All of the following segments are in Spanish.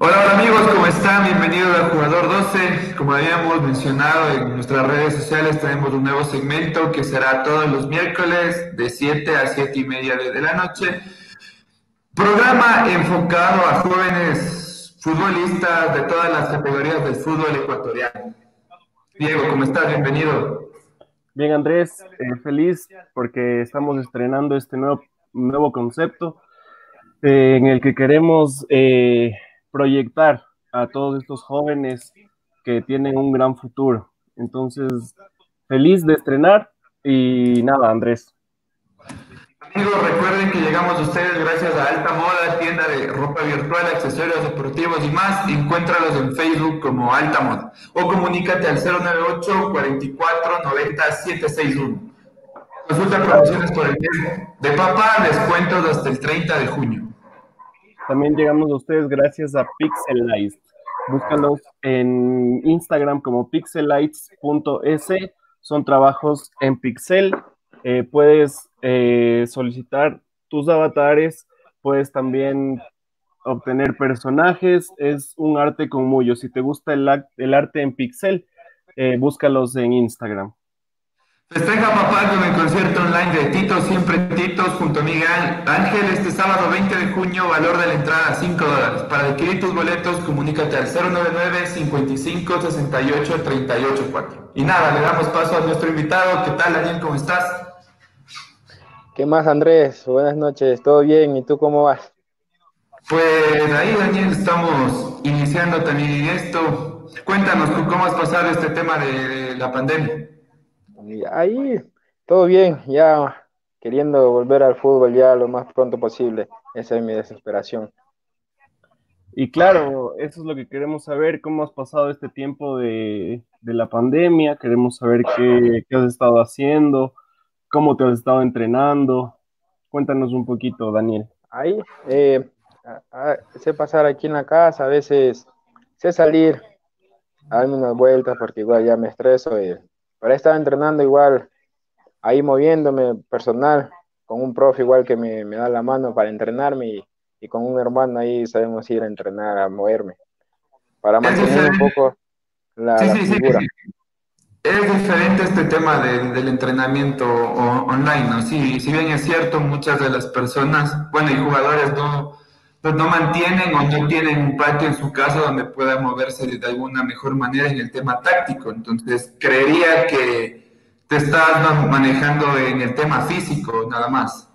Hola, hola amigos, ¿cómo están? Bienvenidos al Jugador 12. Como habíamos mencionado en nuestras redes sociales, tenemos un nuevo segmento que será todos los miércoles de 7 a 7 y media de la noche. Programa enfocado a jóvenes futbolistas de todas las categorías del fútbol ecuatoriano. Diego, ¿cómo estás? Bienvenido. Bien, Andrés, eh, feliz porque estamos estrenando este nuevo, nuevo concepto eh, en el que queremos eh, proyectar a todos estos jóvenes que tienen un gran futuro. Entonces, feliz de estrenar y nada, Andrés. Amigos, recuerden que llegamos a ustedes gracias a Alta Moda, tienda de ropa virtual, accesorios deportivos y más. Encuéntralos en Facebook como Alta Moda o comunícate al 098 44 90 761. Consulta promociones por el mes de papá, descuentos hasta el 30 de junio. También llegamos a ustedes gracias a Pixelites. Búscalos en Instagram como pixelites.es. Son trabajos en pixel. Eh, puedes eh, solicitar tus avatares, puedes también obtener personajes. Es un arte con muyo. Si te gusta el, el arte en pixel, eh, búscalos en Instagram. Festeja papá con el concierto online de Tito, siempre Titos, junto a Miguel Ángel, este sábado 20 de junio, valor de la entrada 5 dólares. Para adquirir tus boletos, comunícate al 099 55 68 38 4. Y nada, le damos paso a nuestro invitado. ¿Qué tal, Daniel? ¿Cómo estás? ¿Qué más, Andrés? Buenas noches, ¿todo bien? ¿Y tú cómo vas? Pues ahí, Daniel, estamos iniciando también esto. Cuéntanos, ¿cómo has pasado este tema de la pandemia? Ahí todo bien, ya queriendo volver al fútbol ya lo más pronto posible. Esa es mi desesperación. Y claro, eso es lo que queremos saber, cómo has pasado este tiempo de, la pandemia, queremos saber qué, has estado haciendo, cómo te has estado entrenando. Cuéntanos un poquito, Daniel. Ahí, eh, sé pasar aquí en la casa, a veces sé salir a darme unas vueltas porque igual ya me estreso y pero estaba entrenando igual, ahí moviéndome personal, con un profe igual que me, da la mano para entrenarme y, con un hermano ahí sabemos ir a entrenar, a moverme, para mantener un poco la, figura. Es diferente este tema del entrenamiento online, ¿no? Sí, si bien es cierto, muchas de las personas, bueno, y jugadores no, pues no mantienen o no tienen un patio en su casa donde pueda moverse de alguna mejor manera en el tema táctico. Entonces, creería que te estás manejando en el tema físico, nada más.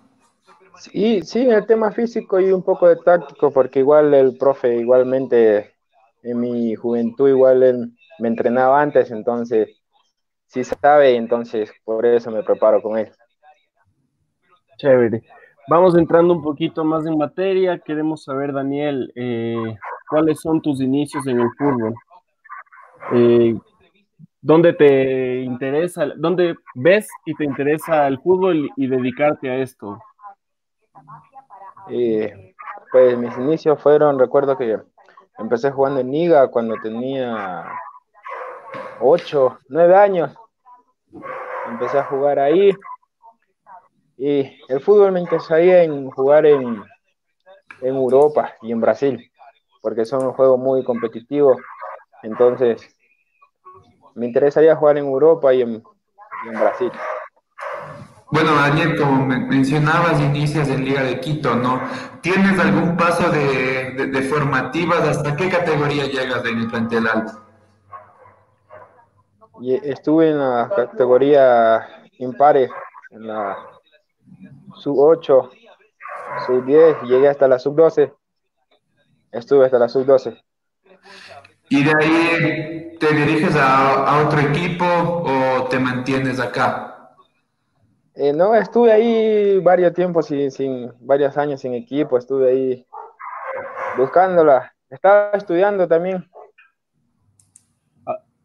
Sí, sí, en el tema físico y un poco de táctico, porque igual el profe, igualmente en mi juventud, igual él me entrenaba antes, entonces sí sabe, entonces por eso me preparo con él. Chévere. Vamos entrando un poquito más en materia. Queremos saber, Daniel, eh, cuáles son tus inicios en el fútbol. Eh, ¿Dónde te interesa, dónde ves y te interesa el fútbol y dedicarte a esto? Eh, pues mis inicios fueron, recuerdo que empecé jugando en Niga cuando tenía 8, 9 años. Empecé a jugar ahí y el fútbol me interesaría en jugar en, en Europa y en Brasil, porque son un juego muy competitivo. Entonces, me interesaría jugar en Europa y en, Brasil. Bueno, Daniel, como mencionabas, inicias en Liga de Quito, ¿no? ¿Tienes algún paso de, formativas? ¿Hasta qué categoría llegas en el plantel alto? Estuve en la categoría impares, en la sub 8, sub 10, llegué hasta la sub 12. Estuve hasta la sub 12. ¿Y de ahí te diriges a, otro equipo o te mantienes acá? Eh, no, estuve ahí varios tiempos, sin, sin, varios años sin equipo, estuve ahí buscándola. Estaba estudiando también.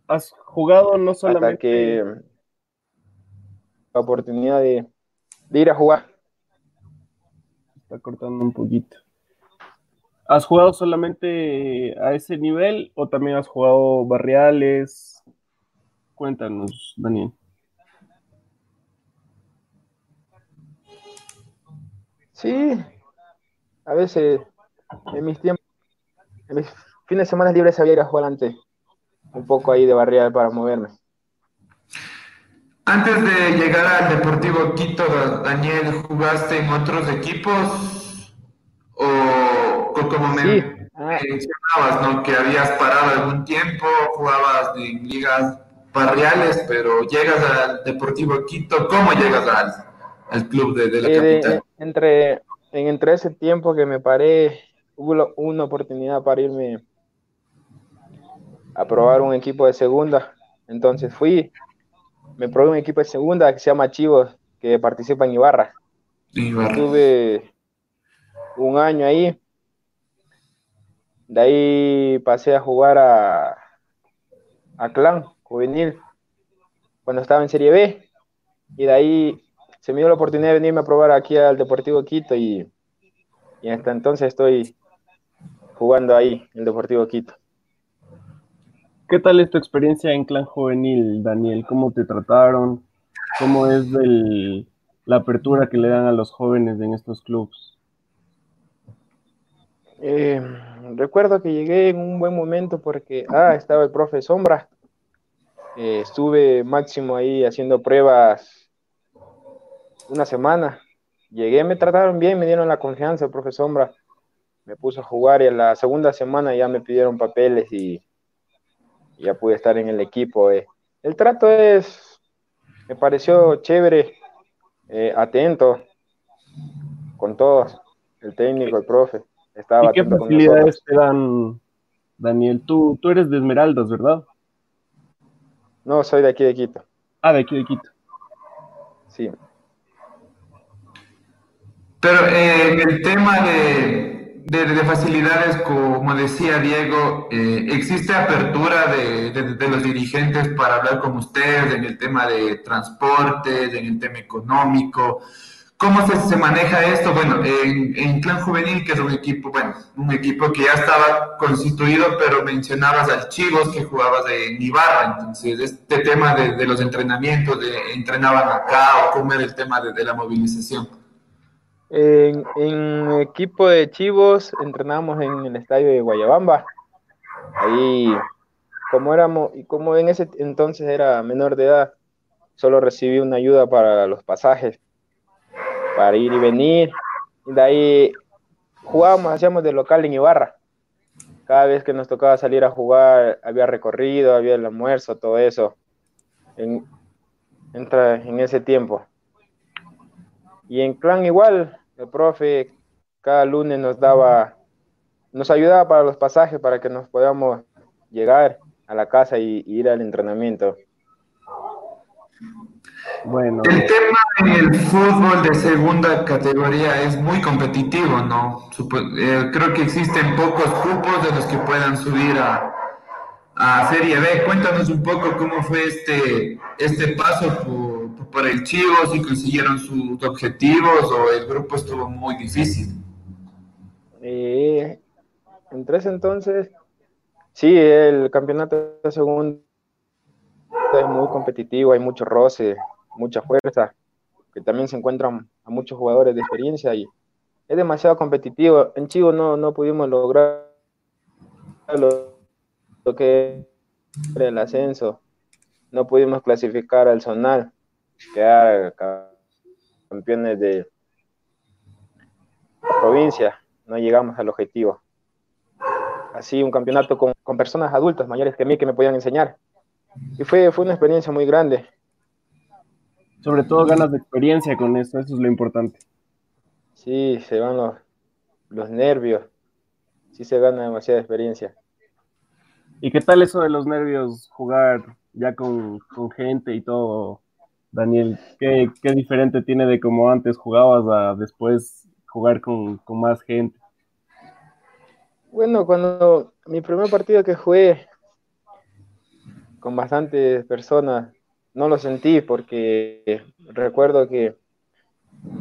¿Has jugado no solamente? Hasta que la oportunidad de, de ir a jugar. Está cortando un poquito. ¿Has jugado solamente a ese nivel o también has jugado barriales? Cuéntanos, Daniel. Sí, a veces en mis tiempos, en mis fines de semana libres sabía ir a jugar antes, un poco ahí de barriada para moverme. Antes de llegar al Deportivo Quito, Daniel, ¿jugaste en otros equipos? O como me ah. mencionabas, ¿no? Que habías parado algún tiempo, jugabas en ligas barriales, pero llegas al Deportivo Quito, ¿cómo llegas al, club de, la eh, capital? entre, entre ese tiempo que me paré, hubo una oportunidad para irme a probar un equipo de segunda, entonces fui, me probé un equipo de segunda que se llama Chivos, que participa en Ibarra. Ibarra. Estuve un año ahí. De ahí pasé a jugar a, a Clan Juvenil cuando estaba en Serie B. Y de ahí se me dio la oportunidad de venirme a probar aquí al Deportivo Quito y, y hasta entonces estoy jugando ahí, en el Deportivo Quito. ¿Qué tal es tu experiencia en Clan Juvenil, Daniel? ¿Cómo te trataron? ¿Cómo es la apertura que le dan a los jóvenes en estos clubes? Eh, recuerdo que llegué en un buen momento porque ah, estaba el profe Sombra. Eh, estuve máximo ahí haciendo pruebas una semana. Llegué, me trataron bien, me dieron la confianza el profe Sombra. Me puso a jugar y en la segunda semana ya me pidieron papeles y ya pude estar en el equipo. Eh. El trato es, me pareció chévere, eh, atento con todos, el técnico, el profe. Estaba ¿Y qué facilidades te dan, Daniel? Tú, tú eres de Esmeraldas, ¿verdad? No, soy de aquí de Quito. Ah, de aquí de Quito. Sí. Pero eh, en el tema de, de, facilidades, como decía Diego, eh, existe apertura de, de, los dirigentes para hablar con ustedes en el tema de transporte, en el tema económico. ¿Cómo se, se maneja esto? Bueno, en, en, Clan Juvenil, que es un equipo, bueno, un equipo que ya estaba constituido, pero mencionabas al Chivos que jugabas en Ibarra, entonces este tema de, los entrenamientos, de entrenaban acá o cómo era el tema de la movilización. En, equipo de Chivos entrenamos en el estadio de Guayabamba. Ahí, como éramos, y como en ese entonces era menor de edad, solo recibí una ayuda para los pasajes, para ir y venir. Y de ahí jugábamos, hacíamos de local en Ibarra. Cada vez que nos tocaba salir a jugar, había recorrido, había el almuerzo, todo eso. En, entra en ese tiempo. Y en clan igual, el profe cada lunes nos daba, nos ayudaba para los pasajes para que nos podamos llegar a la casa y, ir al entrenamiento. Bueno. El tema en el fútbol de segunda categoría es muy competitivo, ¿no? Eh, creo que existen pocos grupos de los que puedan subir a, a Serie B. Cuéntanos un poco cómo fue este, este paso por por el Chivo, si consiguieron sus objetivos o el grupo estuvo muy difícil. Eh, en ese entonces, sí, el campeonato de segundo es muy competitivo, hay mucho roce, mucha fuerza, que también se encuentran a muchos jugadores de experiencia y es demasiado competitivo. En Chivo no, no pudimos lograr lo, lo que era el ascenso, no pudimos clasificar al zonal quedar campeones de provincia, no llegamos al objetivo. Así un campeonato con, personas adultas mayores que mí que me podían enseñar. Y fue, fue una experiencia muy grande. Sobre todo ganas de experiencia con eso, eso es lo importante. Sí, se van los, los nervios, sí se gana demasiada experiencia. ¿Y qué tal eso de los nervios, jugar ya con, con gente y todo? Daniel, ¿qué, diferente tiene de cómo antes jugabas a después jugar con, más gente? Bueno, cuando mi primer partido que jugué con bastantes personas, no lo sentí porque recuerdo que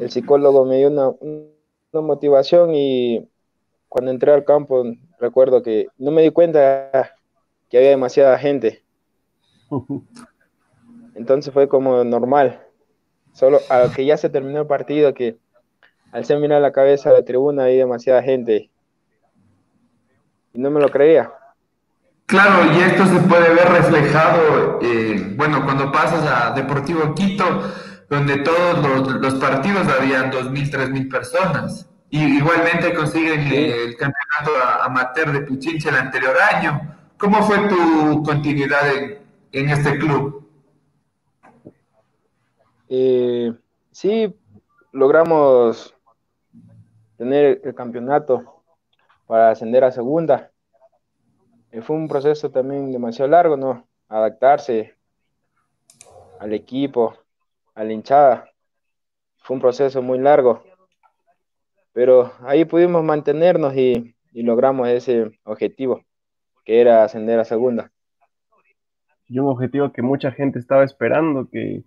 el psicólogo me dio una, una motivación y cuando entré al campo recuerdo que no me di cuenta que había demasiada gente. Entonces fue como normal. Solo a que ya se terminó el partido, que al ser mirar la cabeza de la tribuna hay demasiada gente. Y no me lo creía. Claro, y esto se puede ver reflejado, eh, bueno, cuando pasas a Deportivo Quito, donde todos los, partidos habían 2.000, 3.000 personas. Y igualmente consiguen el campeonato amateur de Pichincha el anterior año. ¿Cómo fue tu continuidad en, este club? Eh, sí, logramos tener el campeonato para ascender a segunda. Eh, fue un proceso también demasiado largo, ¿no? Adaptarse al equipo, a la hinchada. Fue un proceso muy largo, pero ahí pudimos mantenernos y, logramos ese objetivo, que era ascender a segunda. Y un objetivo que mucha gente estaba esperando, que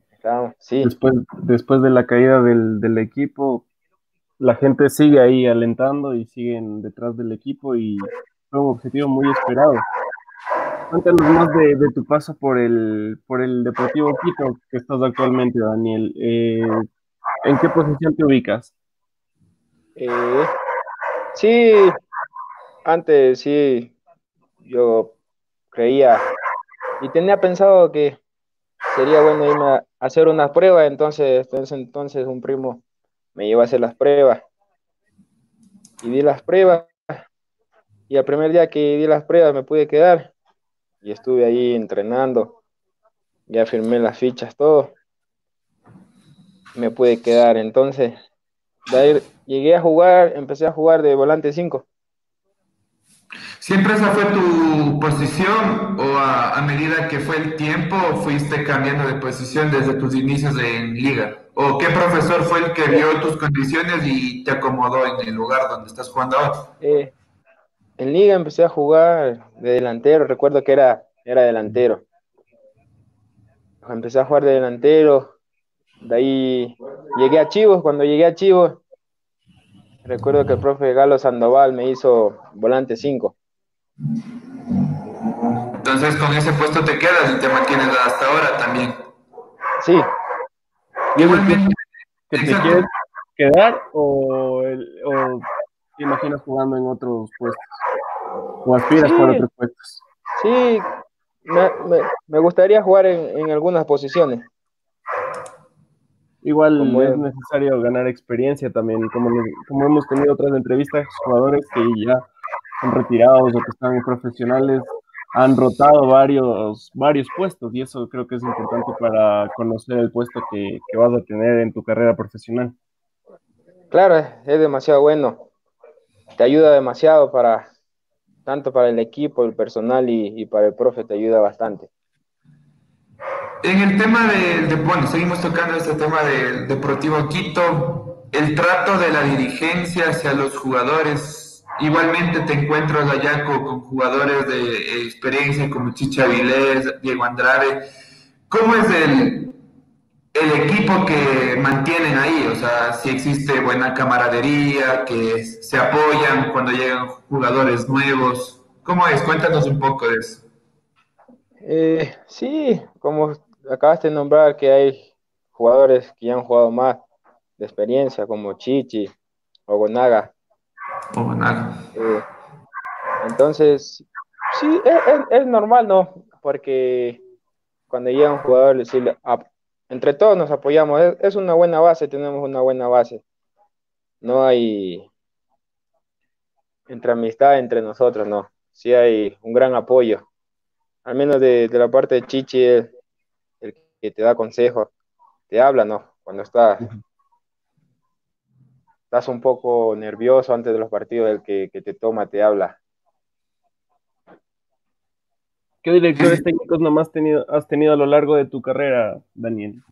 después, después de la caída del, del equipo, la gente sigue ahí alentando y siguen detrás del equipo y fue un objetivo muy esperado. Cuéntanos más de, tu paso por el, por el Deportivo Quito que estás actualmente, Daniel. Eh, ¿En qué posición te ubicas? Eh, sí, antes sí, yo creía y tenía pensado que sería bueno irme a hacer unas pruebas, entonces, entonces, entonces un primo me llevó a hacer las pruebas y di las pruebas y el primer día que di las pruebas me pude quedar y estuve ahí entrenando. Ya firmé las fichas, todo. Me pude quedar. Entonces, de ahí llegué a jugar, empecé a jugar de volante 5. ¿Siempre esa fue tu posición o a, medida que fue el tiempo fuiste cambiando de posición desde tus inicios en liga? ¿O qué profesor fue el que vio tus condiciones y te acomodó en el lugar donde estás jugando ahora? Eh, en liga empecé a jugar de delantero, recuerdo que era, era delantero. Empecé a jugar de delantero, de ahí llegué a Chivos, cuando llegué a Chivos, recuerdo que el profe Galo Sandoval me hizo volante 5. Entonces con ese puesto te quedas y te mantienes hasta ahora también. Sí. Igualmente. ¿Te, te quieres quedar o, o te imaginas jugando en otros puestos? ¿O aspiras por otros puestos? Sí, me, gustaría jugar en, algunas posiciones. Igual es necesario ganar experiencia también, como, como hemos tenido otras entrevistas, jugadores que ya son retirados o que están profesionales han rotado varios, varios puestos y eso creo que es importante para conocer el puesto que, que vas a tener en tu carrera profesional. Claro, es demasiado bueno. Te ayuda demasiado para, tanto para el equipo, el personal y, para el profe te ayuda bastante. En el tema de, bueno, seguimos tocando este tema del Deportivo Quito, el trato de la dirigencia hacia los jugadores, igualmente te encuentras allá con, jugadores de experiencia como Chicha Vilés, Diego Andrade, ¿cómo es el, el equipo que mantienen ahí, o sea, si existe buena camaradería, que se apoyan cuando llegan jugadores nuevos. ¿Cómo es? Cuéntanos un poco de eso. Eh, sí, como acabaste de nombrar que hay jugadores que ya han jugado más de experiencia, como Chichi o Eh, entonces, sí, es, normal, ¿no? Porque cuando llega un jugador, le entre todos nos apoyamos, es, una buena base, tenemos una buena base. No hay entre amistad entre nosotros, no. Sí hay un gran apoyo. Al menos de, la parte de Chichi, el, que te da consejos, te habla, ¿no? Cuando estás, estás un poco nervioso antes de los partidos, el que, que te toma, te habla. ¿Qué directores técnicos nomás tenido, has tenido a lo largo de tu carrera, Daniel?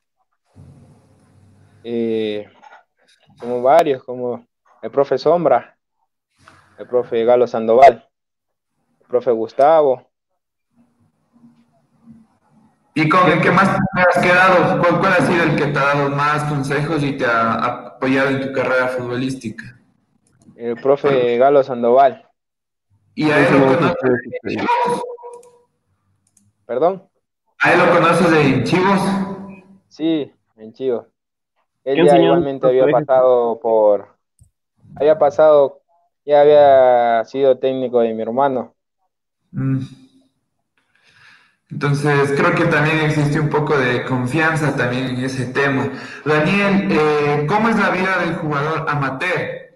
Eh, como varios, como el profe Sombra, el profe Galo Sandoval, el profe Gustavo. ¿Y con el que más te has quedado? ¿Cuál, ¿Cuál, ha sido el que te ha dado más consejos y te ha apoyado en tu carrera futbolística? El profe Galo Sandoval. ¿Y a él lo conoces? ¿Perdón? ¿A él lo conoces de Chivos? Sí, en Chivos. Él ya igualmente había pasado por. Había pasado. Ya había sido técnico de mi hermano. Mm. Entonces, creo que también existe un poco de confianza también en ese tema. Daniel, eh, ¿cómo es la vida del jugador amateur?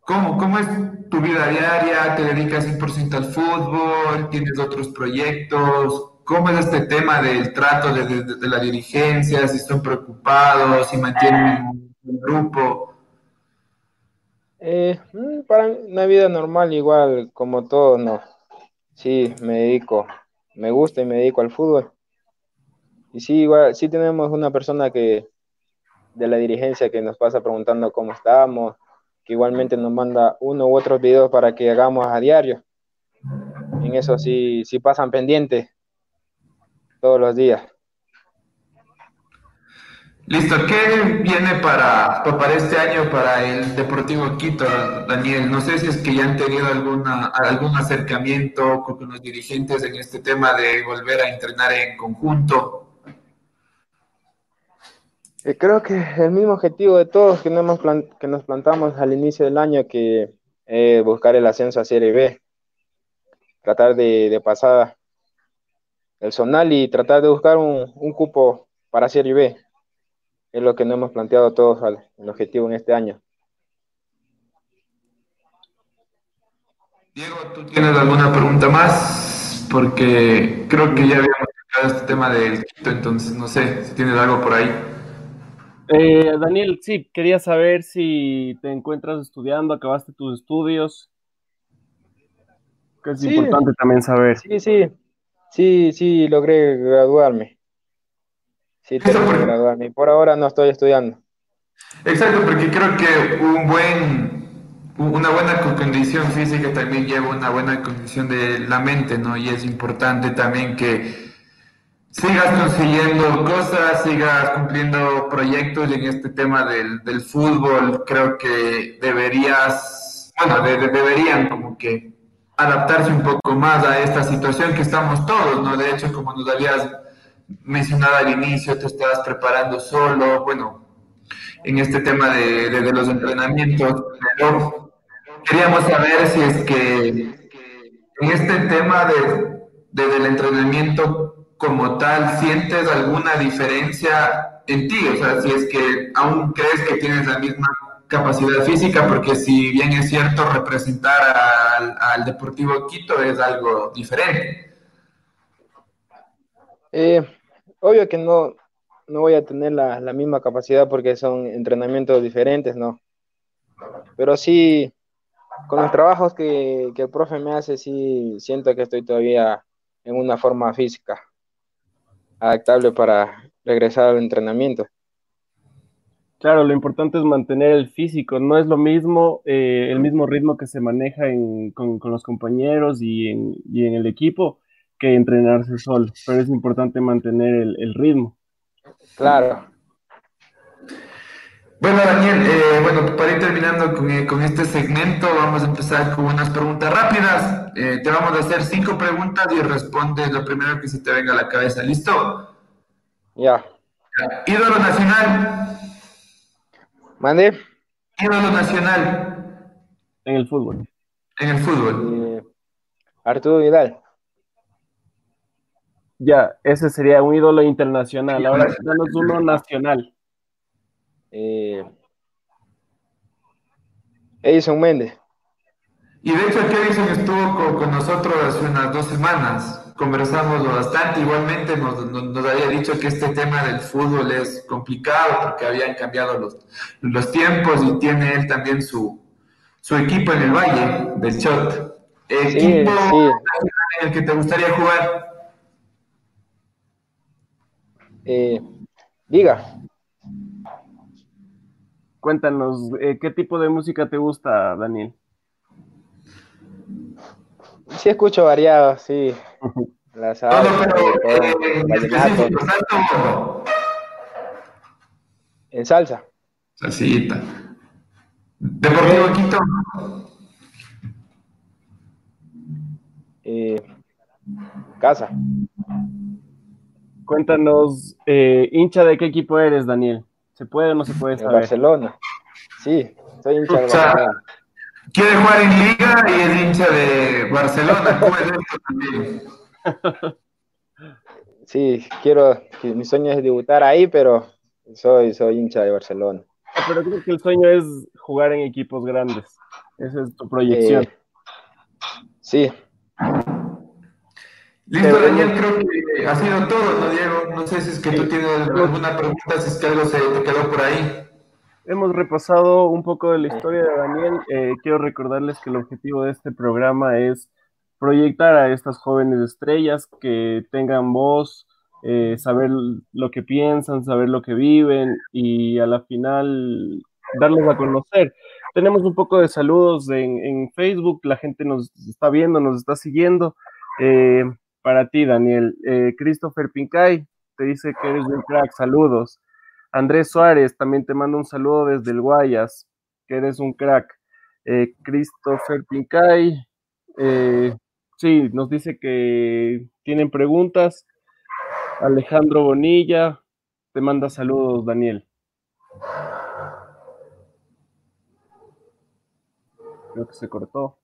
¿Cómo, ¿Cómo es tu vida diaria? ¿Te dedicas 100% al fútbol? ¿Tienes otros proyectos? ¿Cómo es este tema del trato de, de, la dirigencia? ¿Si están preocupados? ¿Si mantienen un grupo? Eh, mm, para una vida normal, igual como todos, no. Sí, me dedico me gusta y me dedico al fútbol. Y sí, igual, sí tenemos una persona que de la dirigencia que nos pasa preguntando cómo estamos, que igualmente nos manda uno u otros videos para que hagamos a diario. En eso sí, sí pasan pendientes todos los días. Listo, ¿qué viene para, para este año para el Deportivo Quito, Daniel? No sé si es que ya han tenido alguna, algún acercamiento con los dirigentes en este tema de volver a entrenar en conjunto. Eh, creo que el mismo objetivo de todos que, nos, que nos plantamos al inicio del año, que eh, buscar el ascenso a Serie B, tratar de, pasar el zonal y tratar de buscar un, un cupo para Serie B es lo que nos hemos planteado todos el objetivo en este año. Diego, ¿tú tienes alguna pregunta más? Porque creo que ya habíamos tocado este tema del Quito, entonces no sé si tienes algo por ahí. Eh, Daniel, sí, quería saber si te encuentras estudiando, acabaste tus estudios. Que es importante también saber. Sí, sí, sí, sí, logré graduarme. Sí, tengo que graduarme. Por ahora no estoy estudiando. Exacto, porque creo que un buen, una buena condición física también lleva una buena condición de la mente, ¿no? Y es importante también que sigas consiguiendo cosas, sigas cumpliendo proyectos y en este tema del, del fútbol creo que deberías, bueno, deberían como que adaptarse un poco más a esta situación que estamos todos, ¿no? De hecho, como nos habías mencionaba al inicio, te estabas preparando solo, bueno, en este tema de, los entrenamientos, queríamos saber si es que en este tema de, del entrenamiento como tal, ¿sientes alguna diferencia en ti? O sea, si es que aún crees que tienes la misma capacidad física, porque si bien es cierto representar al, al Deportivo Quito es algo diferente. Eh, obvio que no, no voy a tener la, misma capacidad porque son entrenamientos diferentes, ¿no? Pero sí, con los trabajos que, el profe me hace, sí siento que estoy todavía en una forma física adaptable para regresar al entrenamiento. Claro, lo importante es mantener el físico. No es lo mismo, eh, el mismo ritmo que se maneja con, los compañeros y en, y en el equipo que entrenarse solo, pero es importante mantener el, ritmo. Claro. Bueno, Daniel, eh, bueno, para ir terminando eh, con, este segmento, vamos a empezar con unas preguntas rápidas. Eh, te vamos a hacer cinco preguntas y respondes lo primero que se te venga a la cabeza. ¿Listo? Ya. Ídolo nacional. Mande. Ídolo nacional. En el fútbol. En el fútbol. Arturo Vidal. Ya, ese sería un ídolo internacional. Ahora danos uno nacional. Eh, Edison Méndez. Y de hecho, Edison estuvo con, nosotros hace unas dos semanas. Conversamos bastante. Igualmente nos, había dicho que este tema del fútbol es complicado porque habían cambiado los, los tiempos y tiene él también su, su equipo en el Valle del Chot. ¿Equipo en el que te gustaría jugar? Eh, diga. Cuéntanos, eh, ¿qué tipo de música te gusta, Daniel? Sí, escucho variado, sí. La salsa, En salsa. Salsita. ¿Deportivo Quito? Eh, casa. Cuéntanos, eh, hincha de qué equipo eres, Daniel. ¿Se puede o no se puede saber? Barcelona. Sí, soy hincha de Barcelona. Quiere jugar en Liga y es hincha de Barcelona. Sí, quiero, mi sueño es debutar ahí, pero soy, soy hincha de Barcelona. Ah, pero creo que el sueño es jugar en equipos grandes. Esa es tu proyección. Eh, sí. Listo, Daniel, creo que ha sido todo, ¿no, Diego? No sé si es que tú tienes alguna pregunta, si es que algo se te quedó por ahí. Hemos repasado un poco de la historia de Daniel. Eh, quiero recordarles que el objetivo de este programa es proyectar a estas jóvenes estrellas que tengan voz, eh, saber lo que piensan, saber lo que viven y a la final darles a conocer. Tenemos un poco de saludos en, Facebook, la gente nos está viendo, nos está siguiendo. Eh, para ti, Daniel. Eh, Christopher Pincay te dice que eres un crack, saludos. Andrés Suárez también te manda un saludo desde el Guayas, que eres un crack. Christopher Pincay, sí, nos dice que tienen preguntas. Alejandro Bonilla, te manda saludos, Daniel. Creo que se cortó.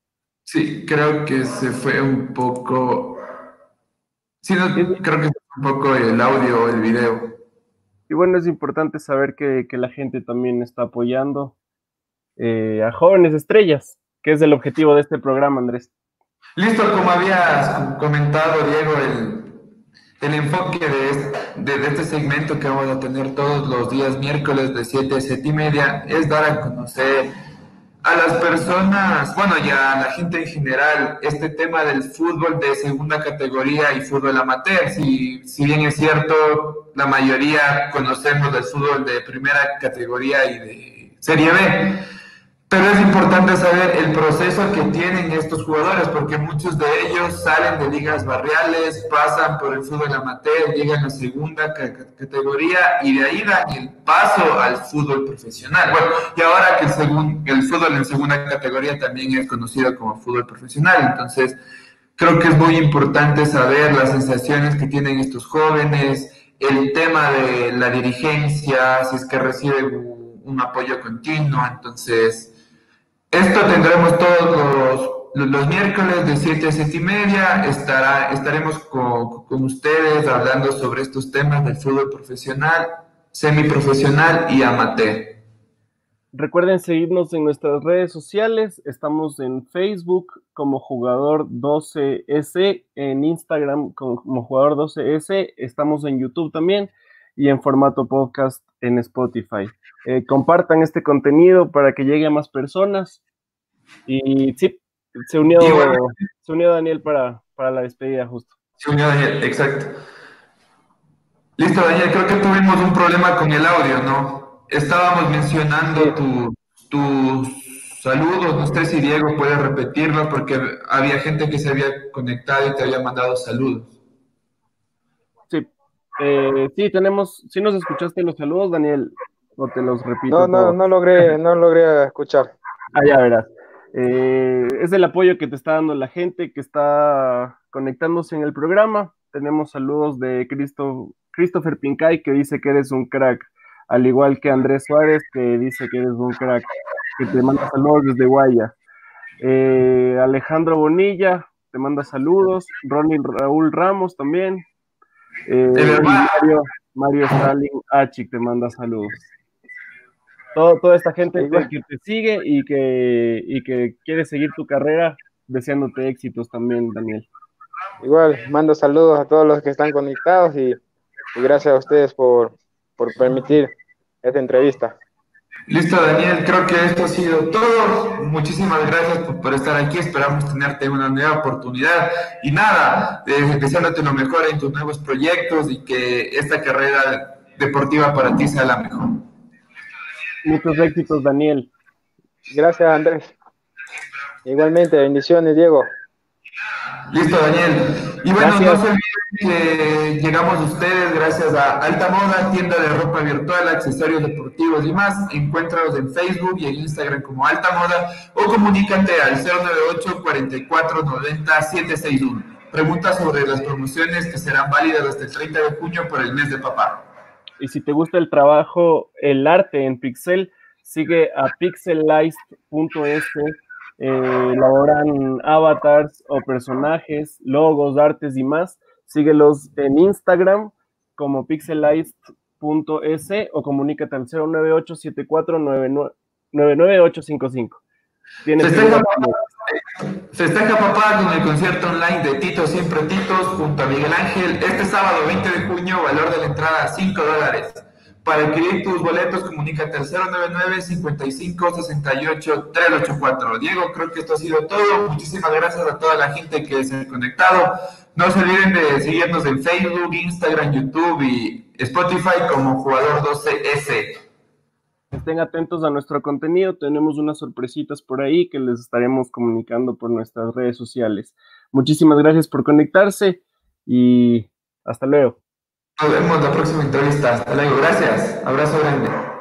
Sí, creo que se fue un poco. Sí, creo que fue un poco el audio el video. Y bueno, es importante saber que, la gente también está apoyando eh, a jóvenes estrellas, que es el objetivo de este programa, Andrés. Listo, como habías comentado, Diego, el, el enfoque de, este segmento que vamos a tener todos los días miércoles de 7 a 7 y media es dar a conocer a las personas, bueno, ya a la gente en general, este tema del fútbol de segunda categoría y fútbol amateur. Si, si bien es cierto, la mayoría conocemos del fútbol de primera categoría y de Serie B pero es importante saber el proceso que tienen estos jugadores, porque muchos de ellos salen de ligas barriales, pasan por el fútbol amateur, llegan a segunda categoría y de ahí dan el paso al fútbol profesional. Bueno, y ahora que el, el fútbol en segunda categoría también es conocido como fútbol profesional, entonces creo que es muy importante saber las sensaciones que tienen estos jóvenes, el tema de la dirigencia, si es que reciben un apoyo continuo, entonces esto tendremos todos los, miércoles de 7 a 7 y media. Estará, estaremos con, con, ustedes hablando sobre estos temas del fútbol profesional, semiprofesional y amateur. Recuerden seguirnos en nuestras redes sociales. Estamos en Facebook como jugador 12S, en Instagram como jugador 12S. Estamos en YouTube también y en formato podcast en Spotify. Eh, compartan este contenido para que llegue a más personas. Y sí, se unió, se unió Daniel para, para la despedida justo. Se unió Daniel, exacto. Listo, Daniel, creo que tuvimos un problema con el audio, ¿no? Estábamos mencionando tus saludos, no sé si Diego puede repetirlo porque había gente que se había conectado y te había mandado saludos. Sí, eh, sí, tenemos, sí nos escuchaste los saludos, Daniel, o te los repito. No, no, no logré, no logré escuchar. Ah, ya verás. Eh, es el apoyo que te está dando la gente que está conectándose en el programa. Tenemos saludos de Cristo, Christopher Pincay que dice que eres un crack, al igual que Andrés Suárez que dice que eres un crack, que te manda saludos desde Guaya. Eh, Alejandro Bonilla te manda saludos, Ronnie Raúl Ramos también, eh, Mario, Mario Stalin H te manda saludos toda esta gente que te sigue y que, y que quiere seguir tu carrera, deseándote éxitos también, Daniel. Igual, mando saludos a todos los que están conectados y, gracias a ustedes por, por permitir esta entrevista. Listo, Daniel, creo que esto ha sido todo. Muchísimas gracias por, estar aquí. Esperamos tenerte una nueva oportunidad. Y nada, eh, deseándote lo mejor en tus nuevos proyectos y que esta carrera deportiva para ti sea la mejor. Muchos éxitos, Daniel. Gracias, Andrés. Igualmente, bendiciones, Diego. Listo, Daniel. Y bueno, no se olviden que llegamos a ustedes gracias a Alta Moda, tienda de ropa virtual, accesorios deportivos y más. Encuéntranos en Facebook y en Instagram como Alta Moda o comunícate al 098 44 90 761. Pregunta sobre las promociones que serán válidas hasta el 30 de junio por el mes de papá. Y si te gusta el trabajo, el arte en Pixel, sigue a pixelized.es. Eh, elaboran avatars o personajes, logos, artes y más. Síguelos en Instagram como pixelized.es o comunícate al 098 74 99855. Festeja papá con el concierto online de Tito Siempre Titos junto a Miguel Ángel este sábado 20 de junio, valor de la entrada 5 dólares. Para adquirir tus boletos, comunícate al 099-5568-384. Diego, creo que esto ha sido todo. Muchísimas gracias a toda la gente que se ha conectado. No se olviden de seguirnos en Facebook, Instagram, YouTube y Spotify como Jugador 12S. Estén atentos a nuestro contenido. Tenemos unas sorpresitas por ahí que les estaremos comunicando por nuestras redes sociales. Muchísimas gracias por conectarse y hasta luego. Nos vemos la próxima entrevista. Hasta luego. Gracias. Abrazo grande.